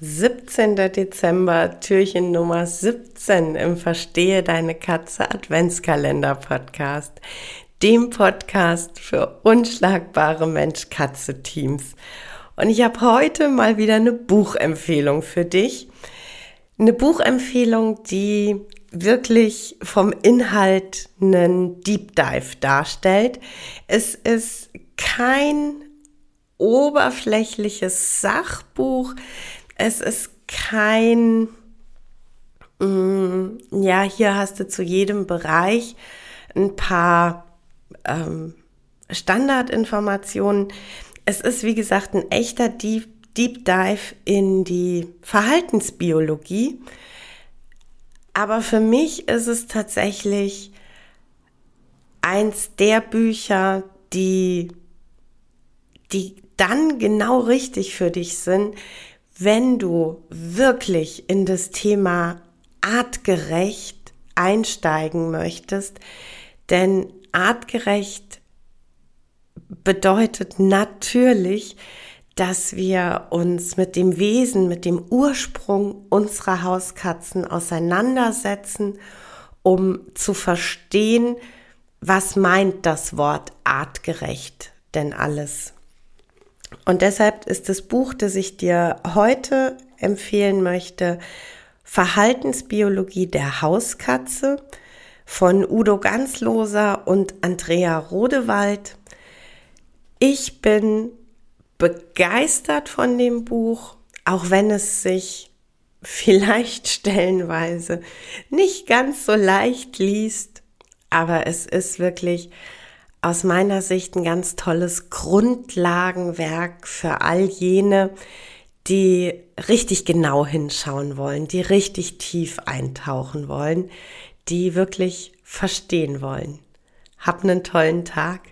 17. Dezember, Türchen Nummer 17 im Verstehe deine Katze Adventskalender Podcast, dem Podcast für unschlagbare Mensch-Katze-Teams. Und ich habe heute mal wieder eine Buchempfehlung für dich. Eine Buchempfehlung, die wirklich vom Inhalt einen Deep Dive darstellt. Es ist kein oberflächliches Sachbuch. Es ist kein, mm, ja, hier hast du zu jedem Bereich ein paar ähm, Standardinformationen. Es ist, wie gesagt, ein echter Deep, Deep Dive in die Verhaltensbiologie. Aber für mich ist es tatsächlich eins der Bücher, die, die dann genau richtig für dich sind, wenn du wirklich in das Thema artgerecht einsteigen möchtest, denn artgerecht bedeutet natürlich, dass wir uns mit dem Wesen, mit dem Ursprung unserer Hauskatzen auseinandersetzen, um zu verstehen, was meint das Wort artgerecht denn alles. Und deshalb ist das Buch, das ich dir heute empfehlen möchte, Verhaltensbiologie der Hauskatze von Udo Ganzloser und Andrea Rodewald. Ich bin begeistert von dem Buch, auch wenn es sich vielleicht stellenweise nicht ganz so leicht liest, aber es ist wirklich aus meiner Sicht ein ganz tolles Grundlagenwerk für all jene, die richtig genau hinschauen wollen, die richtig tief eintauchen wollen, die wirklich verstehen wollen. Hab einen tollen Tag.